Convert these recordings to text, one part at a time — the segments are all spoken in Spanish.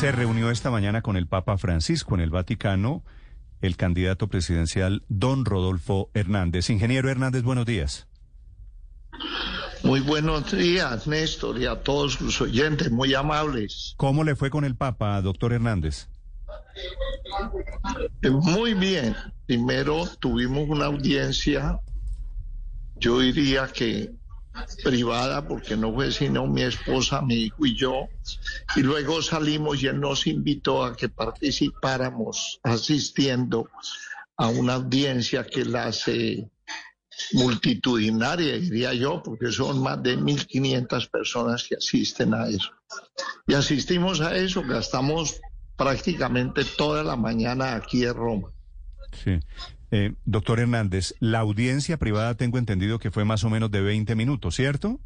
Se reunió esta mañana con el Papa Francisco en el Vaticano el candidato presidencial don Rodolfo Hernández. Ingeniero Hernández, buenos días. Muy buenos días, Néstor, y a todos sus oyentes, muy amables. ¿Cómo le fue con el Papa, doctor Hernández? Eh, Muy bien. Primero tuvimos una audiencia, yo diría que privada, porque no fue sino mi esposa, mi hijo y yo. Y luego salimos y él nos invitó a que participáramos asistiendo a una audiencia que la hace multitudinaria, diría yo, porque son más de 1.500 personas que asisten a eso. Y asistimos a eso, gastamos prácticamente toda la mañana aquí en Roma. Sí. Eh, doctor Hernández, la audiencia privada tengo entendido que fue más o menos de 20 minutos, ¿cierto?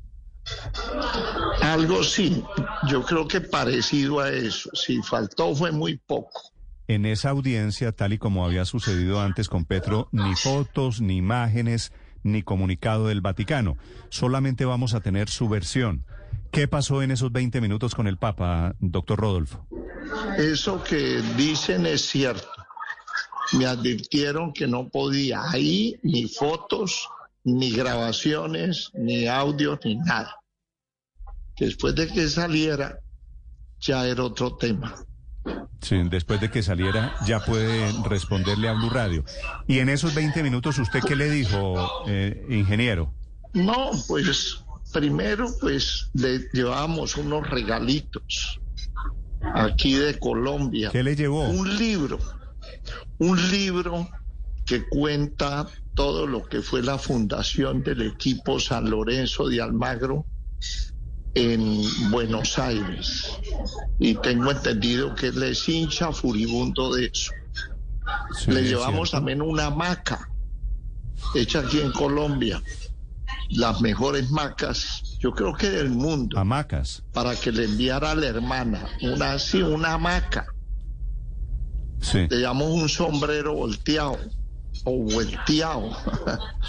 Algo sí, yo creo que parecido a eso. Si faltó fue muy poco. En esa audiencia, tal y como había sucedido antes con Petro, ni fotos, ni imágenes, ni comunicado del Vaticano. Solamente vamos a tener su versión. ¿Qué pasó en esos 20 minutos con el Papa, doctor Rodolfo? Eso que dicen es cierto. Me advirtieron que no podía ahí ni fotos, ni grabaciones, ni audio, ni nada. Después de que saliera, ya era otro tema. Sí, después de que saliera ya puede responderle a Blue Radio. Y en esos 20 minutos, ¿usted qué le dijo, eh, ingeniero? No, pues primero pues le llevamos unos regalitos aquí de Colombia. ¿Qué le llevó? Un libro, un libro que cuenta todo lo que fue la fundación del equipo San Lorenzo de Almagro en Buenos Aires. Y tengo entendido que él es hincha furibundo de eso. Sí, Le llevamos también una hamaca hecha aquí en Colombia. Las mejores macas, yo creo que del mundo, Hamacas. para que le enviara a la hermana una así, una hamaca. Sí, Le un sombrero volteado o volteado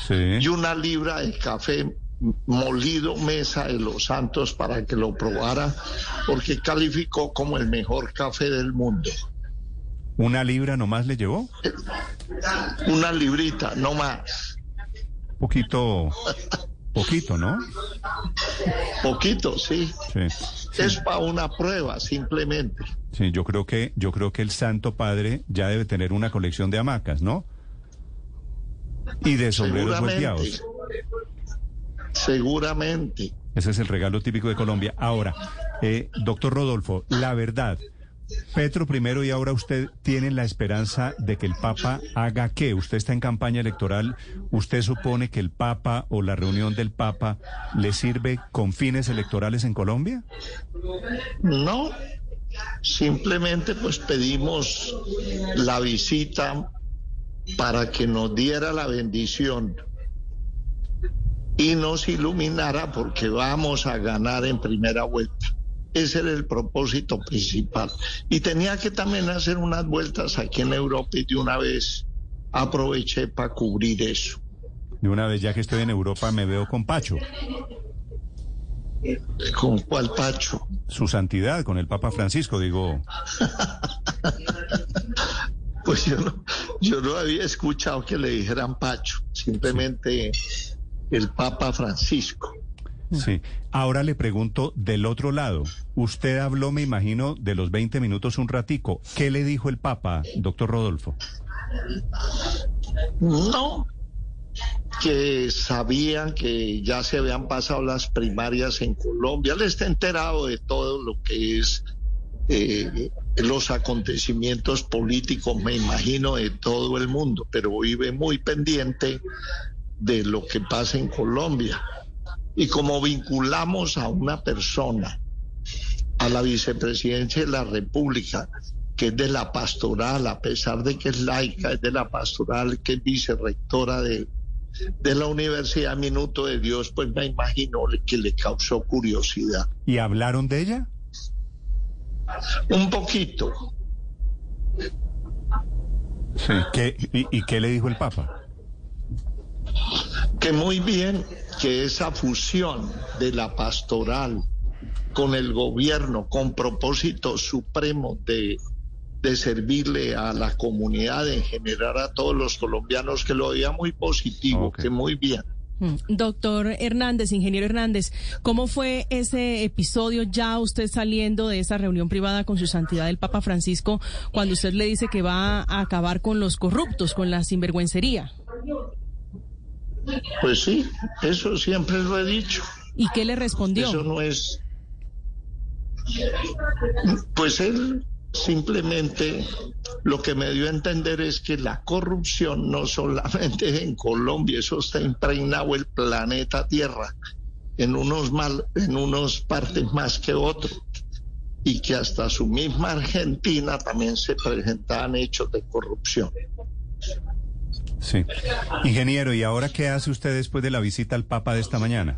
sí. y una libra de café molido mesa de los santos para que lo probara porque calificó como el mejor café del mundo. ¿Una libra nomás le llevó? Una librita, no más. Poquito, poquito, ¿no? Poquito, sí. Sí. Es para una prueba, simplemente. Sí, yo creo que, yo creo que el Santo Padre ya debe tener una colección de hamacas, ¿no? Y de sombreros volteados. Seguramente. Ese es el regalo típico de Colombia. Ahora, eh, doctor Rodolfo, la verdad, Petro primero y ahora usted tienen la esperanza de que el Papa haga qué? Usted está en campaña electoral, ¿usted supone que el Papa o la reunión del Papa le sirve con fines electorales en Colombia? No, simplemente pues pedimos la visita para que nos diera la bendición y nos iluminara porque vamos a ganar en primera vuelta. Ese era el propósito principal. Y tenía que también hacer unas vueltas aquí en Europa y de una vez aproveché para cubrir eso. De una vez ya que estoy en Europa me veo con Pacho, ¿Con cuál Pacho? su santidad, con el Papa Francisco, digo. Pues yo no, yo no había escuchado que le dijeran Pacho, simplemente el Papa Francisco. Sí. Ahora le pregunto del otro lado. Usted habló, me imagino, de los 20 minutos un ratico. ¿Qué le dijo el Papa, doctor Rodolfo? No, que sabían que ya se habían pasado las primarias en Colombia. Él está enterado de todo lo que es eh, los acontecimientos políticos, me imagino, de todo el mundo, pero vive muy pendiente de lo que pasa en Colombia. Y como vinculamos a una persona a la vicepresidencia de la República, que es de la pastoral, a pesar de que es laica, es de la pastoral, que es vicerrectora de, de la Universidad Minuto de Dios, pues me imagino que le causó curiosidad. ¿Y hablaron de ella? Un poquito. Sí. ¿Qué, y, ¿Y qué le dijo el Papa? Que muy bien que esa fusión de la pastoral con el gobierno, con propósito supremo de, de servirle a la comunidad, en general a todos los colombianos, que lo veía muy positivo, que muy bien. Mm. Doctor Hernández, ingeniero Hernández, ¿cómo fue ese episodio ya usted saliendo de esa reunión privada con su santidad el Papa Francisco cuando usted le dice que va a acabar con los corruptos, con la sinvergüencería? Pues sí, eso siempre lo he dicho. ¿Y qué le respondió? Eso no es. Pues él simplemente lo que me dio a entender es que la corrupción no solamente es en Colombia, eso está impregnado el planeta Tierra, en unos mal, en unos partes más que otros, y que hasta su misma Argentina también se presentaban hechos de corrupción. Sí. Ingeniero, ¿y ahora qué hace usted después de la visita al Papa de esta mañana?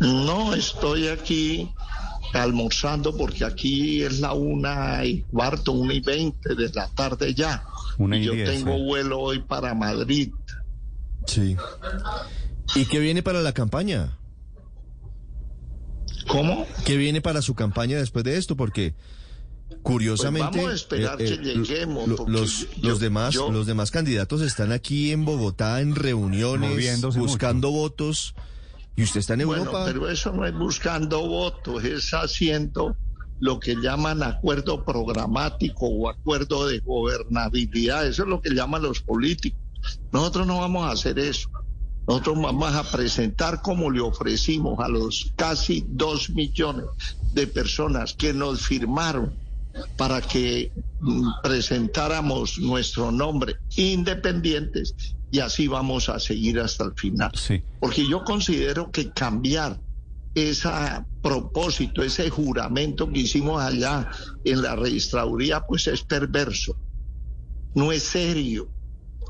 No estoy aquí almorzando porque aquí es la una y cuarto, una y veinte de la tarde ya. Una y y yo diez, tengo vuelo hoy para Madrid. Sí. ¿Y qué viene para la campaña? ¿Cómo? ¿Qué viene para su campaña después de esto? Porque curiosamente Pues vamos a esperar que lleguemos, lo- porque los, yo- los demás yo- los demás candidatos están aquí en Bogotá en reuniones buscando votos y usted está en Bueno, Europa. pero eso no es buscando votos, es haciendo lo que llaman acuerdo programático o acuerdo de gobernabilidad. Eso es lo que llaman los políticos. Nosotros no vamos a hacer eso. Nosotros vamos a presentar como le ofrecimos a los casi dos millones de personas que nos firmaron para que mm, presentáramos nuestro nombre independientes y así vamos a seguir hasta el final. Sí. Porque yo considero que cambiar ese propósito, ese juramento que hicimos allá en la registraduría, pues es perverso. No es serio,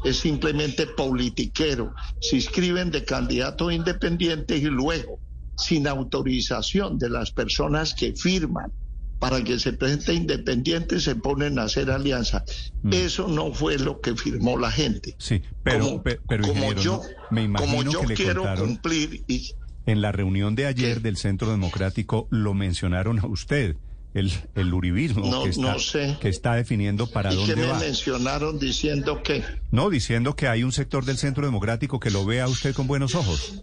es simplemente politiquero. Se inscriben de candidatos independientes y luego, sin autorización de las personas que firman para que se presente independiente, se ponen a hacer alianza. Mm. Eso no fue lo que firmó la gente. Sí, pero, como, pe- pero como yo, me como imagino yo que le quiero contaron cumplir y en la reunión de ayer ¿Qué? del Centro Democrático lo mencionaron a usted, el, el uribismo No- que, está, no sé. que está definiendo para ¿Y dónde me va. mencionaron diciendo que No, diciendo que hay un sector del Centro Democrático que lo ve a usted con buenos ojos.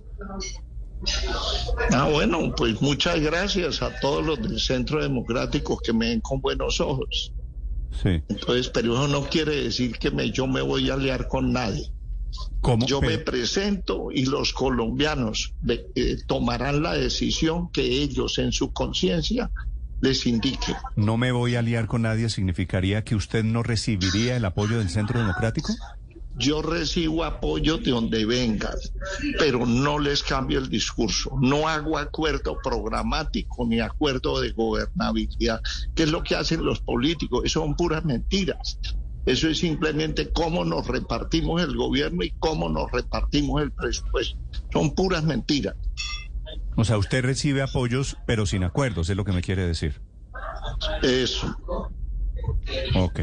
Ah, bueno, pues muchas gracias a todos los del Centro Democrático que me ven con buenos ojos. Sí. Entonces, pero eso no quiere decir que me, yo me voy a aliar con nadie. ¿Cómo? Yo me presento y los colombianos de- eh, tomarán la decisión que ellos en su conciencia les indiquen. no me voy a liar con nadie significaría que usted no recibiría el apoyo del Centro Democrático. Yo recibo apoyo de donde vengan, pero no les cambio el discurso. No hago acuerdo programático ni acuerdo de gobernabilidad, que es lo que hacen los políticos. Eso son puras mentiras. Eso es simplemente cómo nos repartimos el gobierno y cómo nos repartimos el presupuesto. Son puras mentiras. O sea, usted recibe apoyos, pero sin acuerdos, es lo que me quiere decir. Eso. Ok.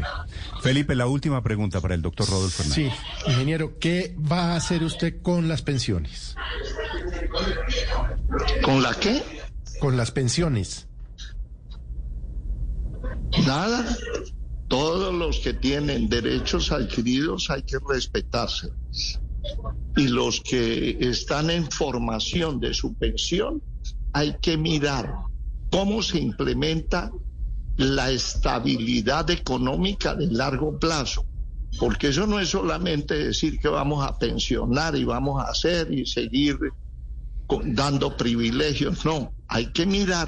Felipe, la última pregunta para el doctor Rodolfo Hernández. Sí, ingeniero, ¿qué va a hacer usted con las pensiones? ¿Con la qué? Con las pensiones. Nada. Todos los que tienen derechos adquiridos hay que respetarse. Y los que están en formación de su pensión, hay que mirar cómo se implementa la estabilidad económica de largo plazo. Porque eso no es solamente decir que vamos a pensionar y vamos a hacer y seguir dando privilegios. No, hay que mirar.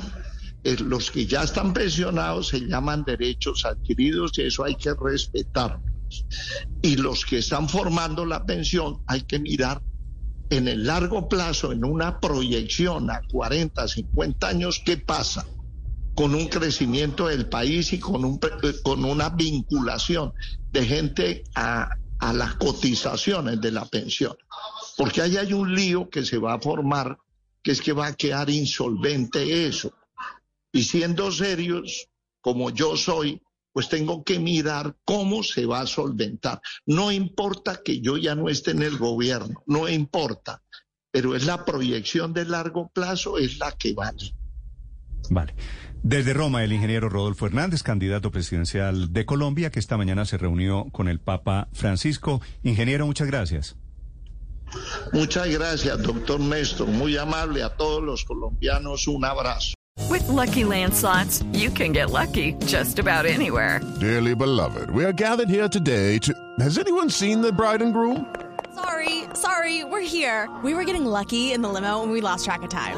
eh, los que ya están pensionados se llaman derechos adquiridos y eso hay que respetarlos. Y los que están formando la pensión hay que mirar en el largo plazo, en una proyección a 40, 50 años, qué pasa. Con un crecimiento del país y con, un, con una vinculación de gente a, a las cotizaciones de la pensión. Porque ahí hay un lío que se va a formar, que es que va a quedar insolvente eso. Y siendo serios, como yo soy, pues tengo que mirar cómo se va a solventar. No importa que yo ya no esté en el gobierno, no importa, pero es la proyección de largo plazo, es la que vale. Vale. Desde Roma, el ingeniero Rodolfo Hernández, candidato presidencial de Colombia, que esta mañana se reunió con el Papa Francisco. Ingeniero, muchas gracias. Muchas gracias, doctor Néstor. Muy amable a todos los colombianos. Un abrazo. With lucky landslots, you can get lucky just about anywhere. Dearly beloved, we are gathered here today to. Has anyone seen the bride and groom? Sorry, sorry, we're here. We were getting lucky in the limo and we lost track of time.